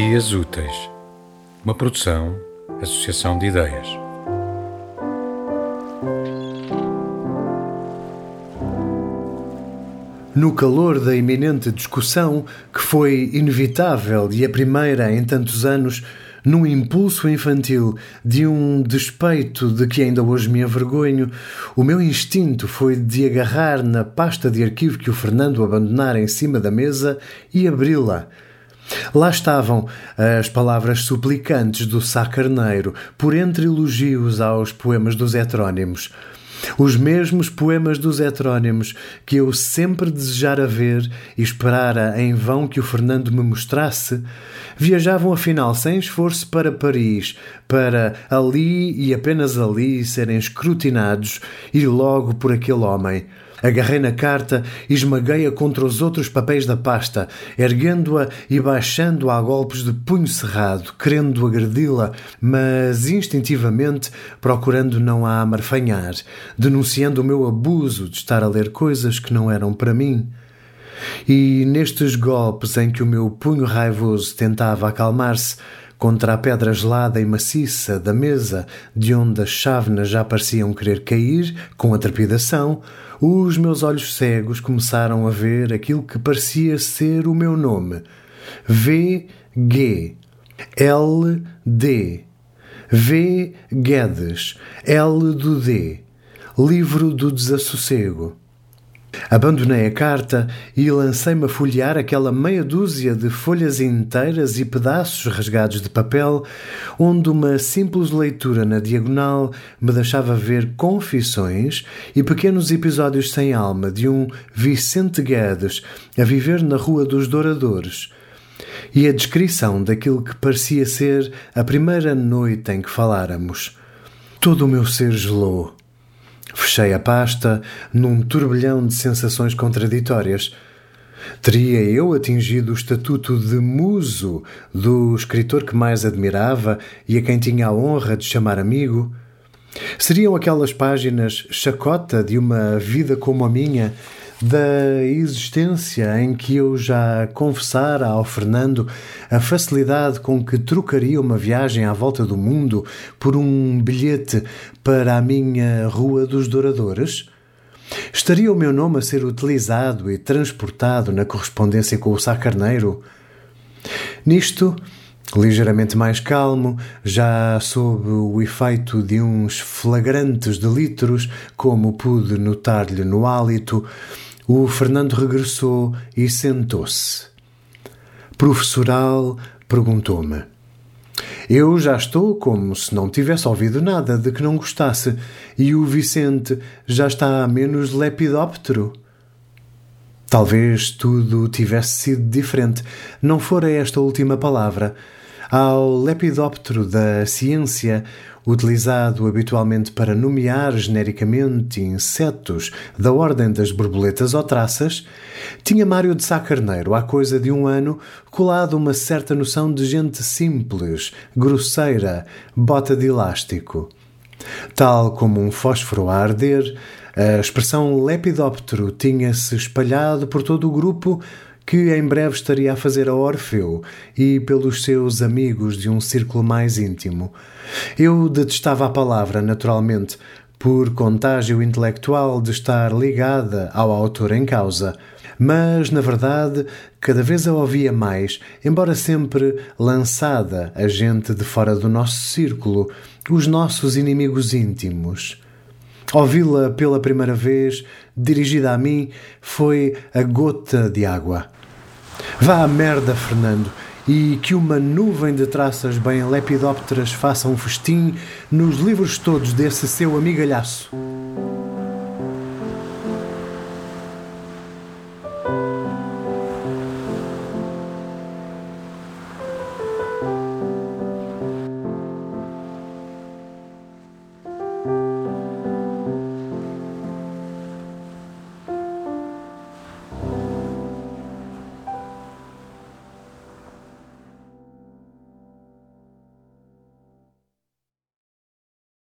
Dias Úteis, uma produção, associação de ideias. No calor da iminente discussão, que foi inevitável e a primeira em tantos anos, num impulso infantil de um despeito de que ainda hoje me avergonho, o meu instinto foi de agarrar na pasta de arquivo que o Fernando abandonara em cima da mesa e abri-la. Lá estavam as palavras suplicantes do Sá Carneiro, por entre elogios aos poemas dos heterónimos. Os mesmos poemas dos heterónimos que eu sempre desejara ver e esperara em vão que o Fernando me mostrasse, viajavam afinal sem esforço para Paris, para ali e apenas ali serem escrutinados e logo por aquele homem. Agarrei na carta e esmaguei-a contra os outros papéis da pasta, erguendo-a e baixando-a a golpes de punho cerrado, querendo agredi-la, mas instintivamente procurando não a amarfanhar, denunciando o meu abuso de estar a ler coisas que não eram para mim. E nestes golpes em que o meu punho raivoso tentava acalmar-se, contra a pedra gelada e maciça da mesa, de onde as chávenas já pareciam querer cair com a trepidação, os meus olhos cegos começaram a ver aquilo que parecia ser o meu nome: V. G. L. D. V. Guedes. L. do D. Livro do Desassossego. Abandonei a carta e lancei-me a folhear aquela meia dúzia de folhas inteiras e pedaços rasgados de papel, onde uma simples leitura na diagonal me deixava ver confissões e pequenos episódios sem alma de um Vicente Guedes a viver na Rua dos Douradores. E a descrição daquilo que parecia ser a primeira noite em que faláramos. Todo o meu ser gelou. Fechei a pasta num turbilhão de sensações contraditórias. Teria eu atingido o estatuto de muso do escritor que mais admirava e a quem tinha a honra de chamar amigo? Seriam aquelas páginas chacota de uma vida como a minha da existência em que eu já confessara ao Fernando a facilidade com que trocaria uma viagem à volta do mundo por um bilhete para a minha Rua dos Douradores? Estaria o meu nome a ser utilizado e transportado na correspondência com o Sá Carneiro? Nisto, ligeiramente mais calmo, já sob o efeito de uns flagrantes delitros, como pude notar-lhe no hálito, o Fernando regressou e sentou-se. Professoral perguntou-me. Eu já estou como se não tivesse ouvido nada de que não gostasse, e o Vicente já está menos lepidóptero. Talvez tudo tivesse sido diferente, não fora esta última palavra. Ao lepidóptero da ciência, utilizado habitualmente para nomear genericamente insetos da ordem das borboletas ou traças, tinha Mário de Sá Carneiro, há coisa de um ano, colado uma certa noção de gente simples, grosseira, bota de elástico. Tal como um fósforo a arder, a expressão lepidóptero tinha-se espalhado por todo o grupo que em breve estaria a fazer a Orfeu e pelos seus amigos de um círculo mais íntimo. Eu detestava a palavra, naturalmente, por contágio intelectual de estar ligada ao autor em causa. Mas, na verdade, cada vez a ouvia mais, embora sempre lançada a gente de fora do nosso círculo, os nossos inimigos íntimos. Ouvi-la pela primeira vez, dirigida a mim, foi a gota de água. Vá à merda, Fernando, e que uma nuvem de traças bem lepidópteras faça um festim nos livros todos desse seu amigalhaço.